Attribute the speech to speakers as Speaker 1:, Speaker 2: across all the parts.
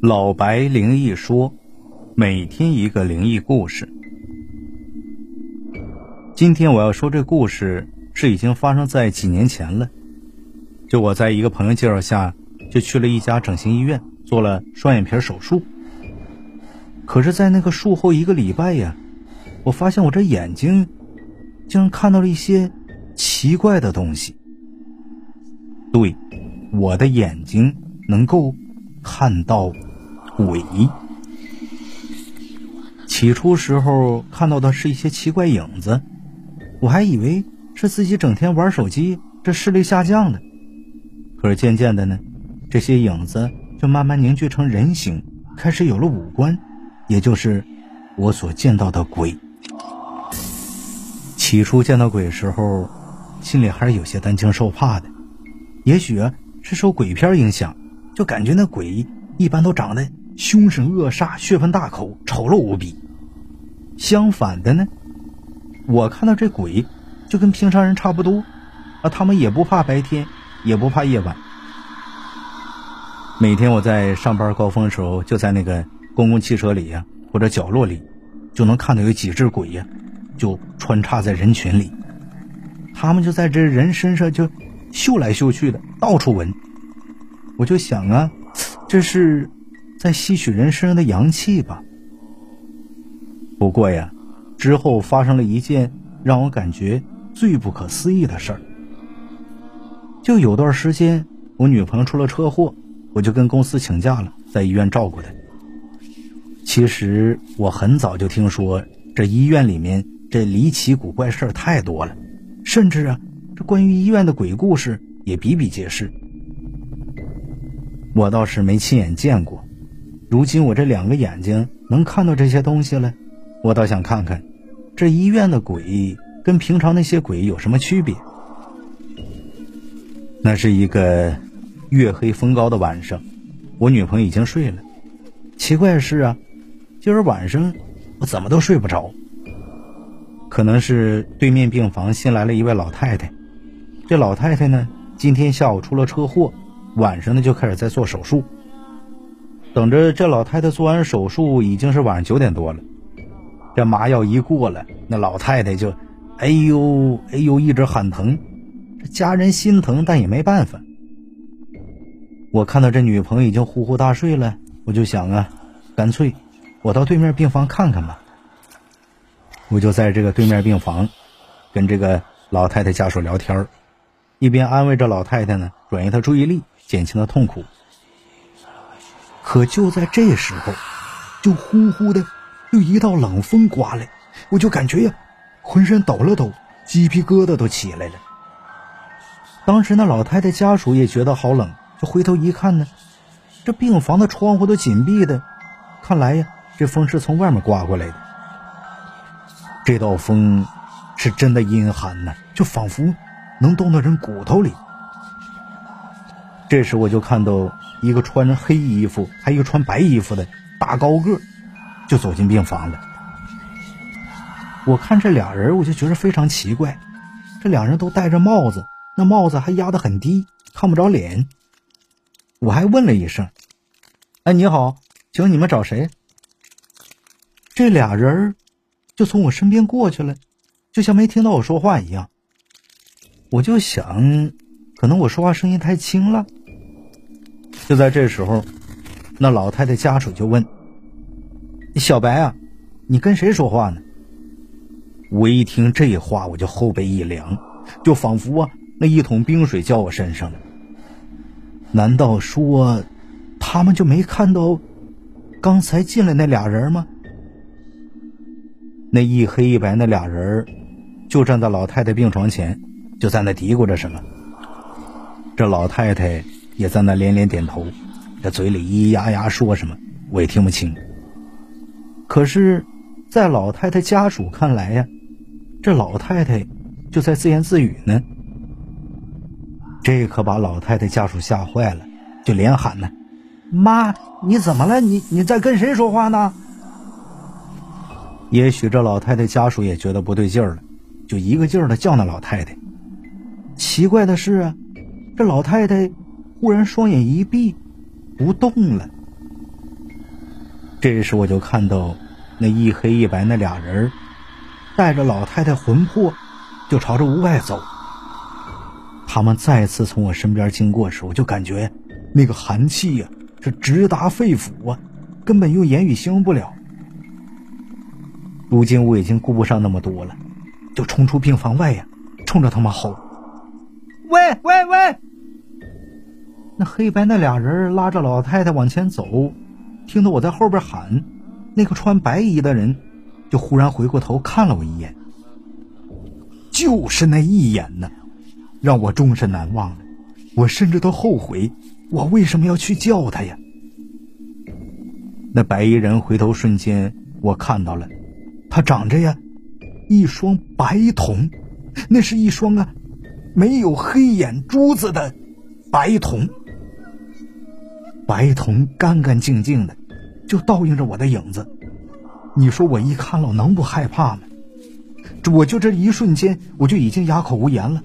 Speaker 1: 老白灵异说，每天一个灵异故事。今天我要说这故事是已经发生在几年前了。就我在一个朋友介绍下，就去了一家整形医院做了双眼皮手术。可是，在那个术后一个礼拜呀，我发现我这眼睛竟然看到了一些奇怪的东西。对，我的眼睛能够看到。鬼，起初时候看到的是一些奇怪影子，我还以为是自己整天玩手机，这视力下降的。可是渐渐的呢，这些影子就慢慢凝聚成人形，开始有了五官，也就是我所见到的鬼。起初见到鬼时候，心里还是有些担惊受怕的，也许是受鬼片影响，就感觉那鬼一般都长得。凶神恶煞，血盆大口，丑陋无比。相反的呢，我看到这鬼就跟平常人差不多，啊，他们也不怕白天，也不怕夜晚。每天我在上班高峰的时候，就在那个公共汽车里呀，或者角落里，就能看到有几只鬼呀，就穿插在人群里，他们就在这人身上就嗅来嗅去的，到处闻。我就想啊，这是。在吸取人身上的阳气吧。不过呀，之后发生了一件让我感觉最不可思议的事儿。就有段时间，我女朋友出了车祸，我就跟公司请假了，在医院照顾她。其实我很早就听说，这医院里面这离奇古怪事儿太多了，甚至啊，这关于医院的鬼故事也比比皆是。我倒是没亲眼见过。如今我这两个眼睛能看到这些东西了，我倒想看看，这医院的鬼跟平常那些鬼有什么区别。那是一个月黑风高的晚上，我女朋友已经睡了。奇怪的是啊，今儿晚上我怎么都睡不着。可能是对面病房新来了一位老太太，这老太太呢，今天下午出了车祸，晚上呢就开始在做手术。等着这老太太做完手术，已经是晚上九点多了。这麻药一过了，那老太太就，哎呦哎呦，一直喊疼。这家人心疼，但也没办法。我看到这女朋友已经呼呼大睡了，我就想啊，干脆我到对面病房看看吧。我就在这个对面病房，跟这个老太太家属聊天一边安慰着老太太呢，转移她注意力，减轻她痛苦。可就在这时候，就呼呼的，有一道冷风刮来，我就感觉呀，浑身抖了抖，鸡皮疙瘩都起来了。当时那老太太家属也觉得好冷，就回头一看呢，这病房的窗户都紧闭的，看来呀，这风是从外面刮过来的。这道风是真的阴寒呐，就仿佛能冻到人骨头里。这时我就看到。一个穿着黑衣服，还一个穿白衣服的大高个，就走进病房了。我看这俩人，我就觉得非常奇怪。这两人都戴着帽子，那帽子还压得很低，看不着脸。我还问了一声：“哎，你好，请问你们找谁？”这俩人就从我身边过去了，就像没听到我说话一样。我就想，可能我说话声音太轻了。就在这时候，那老太太家属就问：“小白啊，你跟谁说话呢？”我一听这话，我就后背一凉，就仿佛啊，那一桶冰水浇我身上了。难道说，他们就没看到刚才进来那俩人吗？那一黑一白那俩人，就站在老太太病床前，就在那嘀咕着什么。这老太太。也在那连连点头，这嘴里咿咿呀呀说什么，我也听不清。可是，在老太太家属看来呀，这老太太就在自言自语呢。这可把老太太家属吓坏了，就连喊呢：“妈，你怎么了？你你在跟谁说话呢？”也许这老太太家属也觉得不对劲儿了，就一个劲儿的叫那老太太。奇怪的是啊，这老太太。忽然双眼一闭，不动了。这时我就看到那一黑一白那俩人，带着老太太魂魄，就朝着屋外走。他们再次从我身边经过时，我就感觉那个寒气呀，是直达肺腑啊，根本用言语形容不了。如今我已经顾不上那么多了，就冲出病房外呀，冲着他们吼：“喂喂喂！”那黑白那俩人拉着老太太往前走，听到我在后边喊，那个穿白衣的人就忽然回过头看了我一眼，就是那一眼呢，让我终身难忘。我甚至都后悔，我为什么要去叫他呀？那白衣人回头瞬间，我看到了，他长着呀一双白瞳，那是一双啊没有黑眼珠子的白瞳。白瞳干干净净的，就倒映着我的影子。你说我一看了能不害怕吗？我就这一瞬间，我就已经哑口无言了。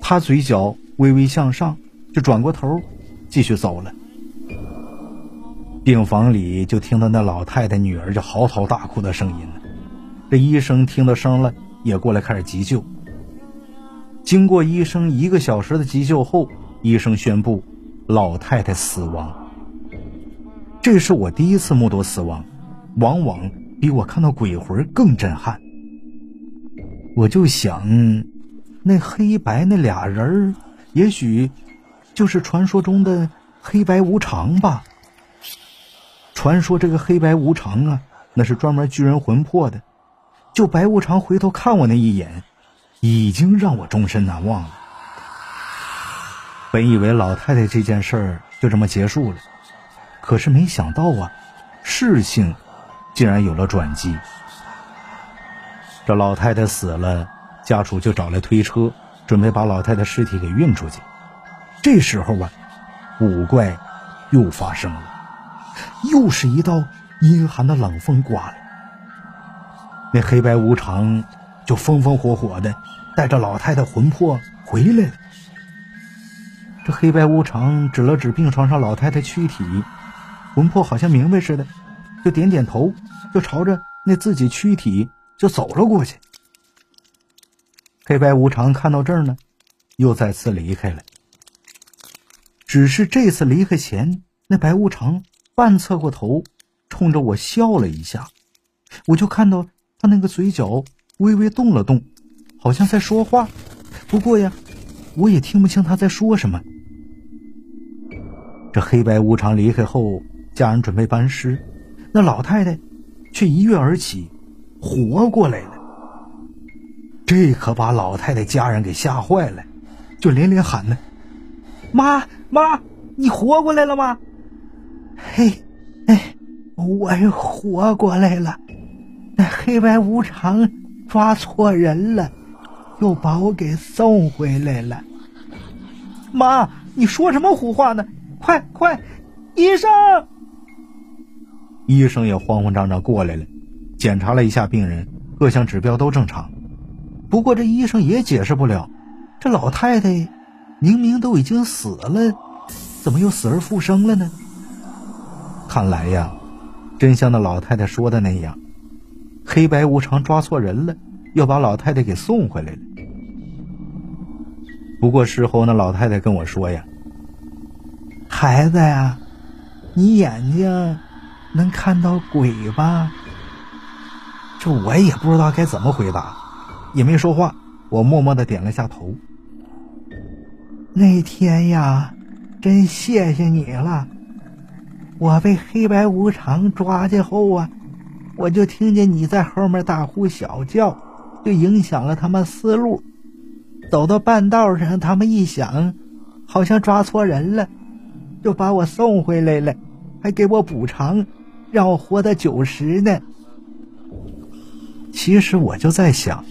Speaker 1: 他嘴角微微向上，就转过头，继续走了。病房里就听到那老太太女儿就嚎啕大哭的声音了。这医生听到声了，也过来开始急救。经过医生一个小时的急救后，医生宣布。老太太死亡，这是我第一次目睹死亡，往往比我看到鬼魂更震撼。我就想，那黑白那俩人儿，也许就是传说中的黑白无常吧。传说这个黑白无常啊，那是专门拘人魂魄的。就白无常回头看我那一眼，已经让我终身难忘了。本以为老太太这件事儿就这么结束了，可是没想到啊，事情竟然有了转机。这老太太死了，家属就找来推车，准备把老太太尸体给运出去。这时候啊，古怪又发生了，又是一道阴寒的冷风刮来。那黑白无常就风风火火的带着老太太魂魄回来了。这黑白无常指了指病床上老太太躯体，魂魄好像明白似的，就点点头，就朝着那自己躯体就走了过去。黑白无常看到这儿呢，又再次离开了。只是这次离开前，那白无常半侧过头，冲着我笑了一下，我就看到他那个嘴角微微动了动，好像在说话。不过呀，我也听不清他在说什么。这黑白无常离开后，家人准备搬尸，那老太太却一跃而起，活过来了。这可把老太太家人给吓坏了，就连连喊呢：“妈妈，你活过来了吗？”“嘿，哎，我活过来了。那黑白无常抓错人了，又把我给送回来了。”“妈，你说什么胡话呢？”快快，医生！医生也慌慌张张过来了，检查了一下病人，各项指标都正常。不过这医生也解释不了，这老太太明明都已经死了，怎么又死而复生了呢？看来呀，真像那老太太说的那样，黑白无常抓错人了，又把老太太给送回来了。不过事后那老太太跟我说呀。孩子呀，你眼睛能看到鬼吧？这我也不知道该怎么回答，也没说话。我默默的点了下头。那天呀，真谢谢你了。我被黑白无常抓去后啊，我就听见你在后面大呼小叫，就影响了他们思路。走到半道上，他们一想，好像抓错人了。就把我送回来了，还给我补偿，让我活到九十呢。其实我就在想，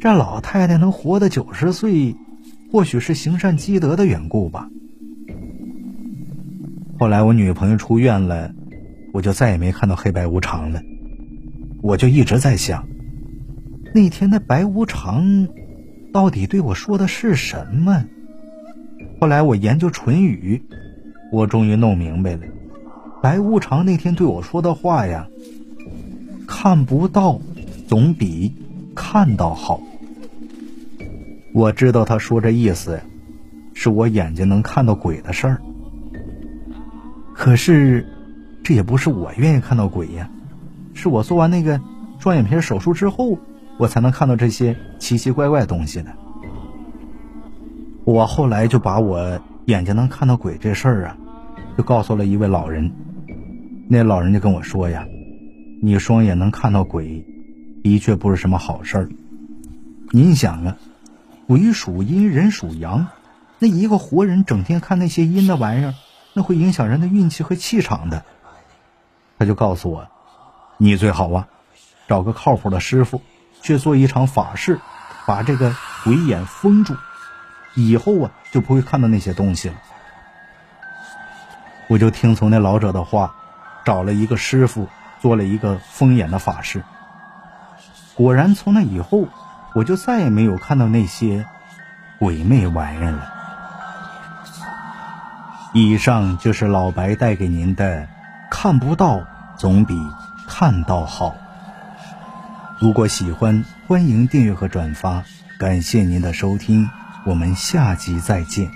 Speaker 1: 这老太太能活到九十岁，或许是行善积德的缘故吧。后来我女朋友出院了，我就再也没看到黑白无常了。我就一直在想，那天那白无常到底对我说的是什么？后来我研究唇语。我终于弄明白了，白无常那天对我说的话呀，看不到总比看到好。我知道他说这意思呀，是我眼睛能看到鬼的事儿。可是，这也不是我愿意看到鬼呀，是我做完那个双眼皮手术之后，我才能看到这些奇奇怪怪东西的。我后来就把我眼睛能看到鬼这事儿啊，就告诉了一位老人。那老人就跟我说呀：“你双眼能看到鬼，的确不是什么好事儿。您想啊，鬼属阴，人属阳，那一个活人整天看那些阴的玩意儿，那会影响人的运气和气场的。”他就告诉我：“你最好啊，找个靠谱的师傅去做一场法事，把这个鬼眼封住，以后啊就不会看到那些东西了。”我就听从那老者的话。找了一个师傅，做了一个封眼的法事。果然，从那以后，我就再也没有看到那些鬼魅玩意了。以上就是老白带给您的“看不到总比看到好”。如果喜欢，欢迎订阅和转发。感谢您的收听，我们下集再见。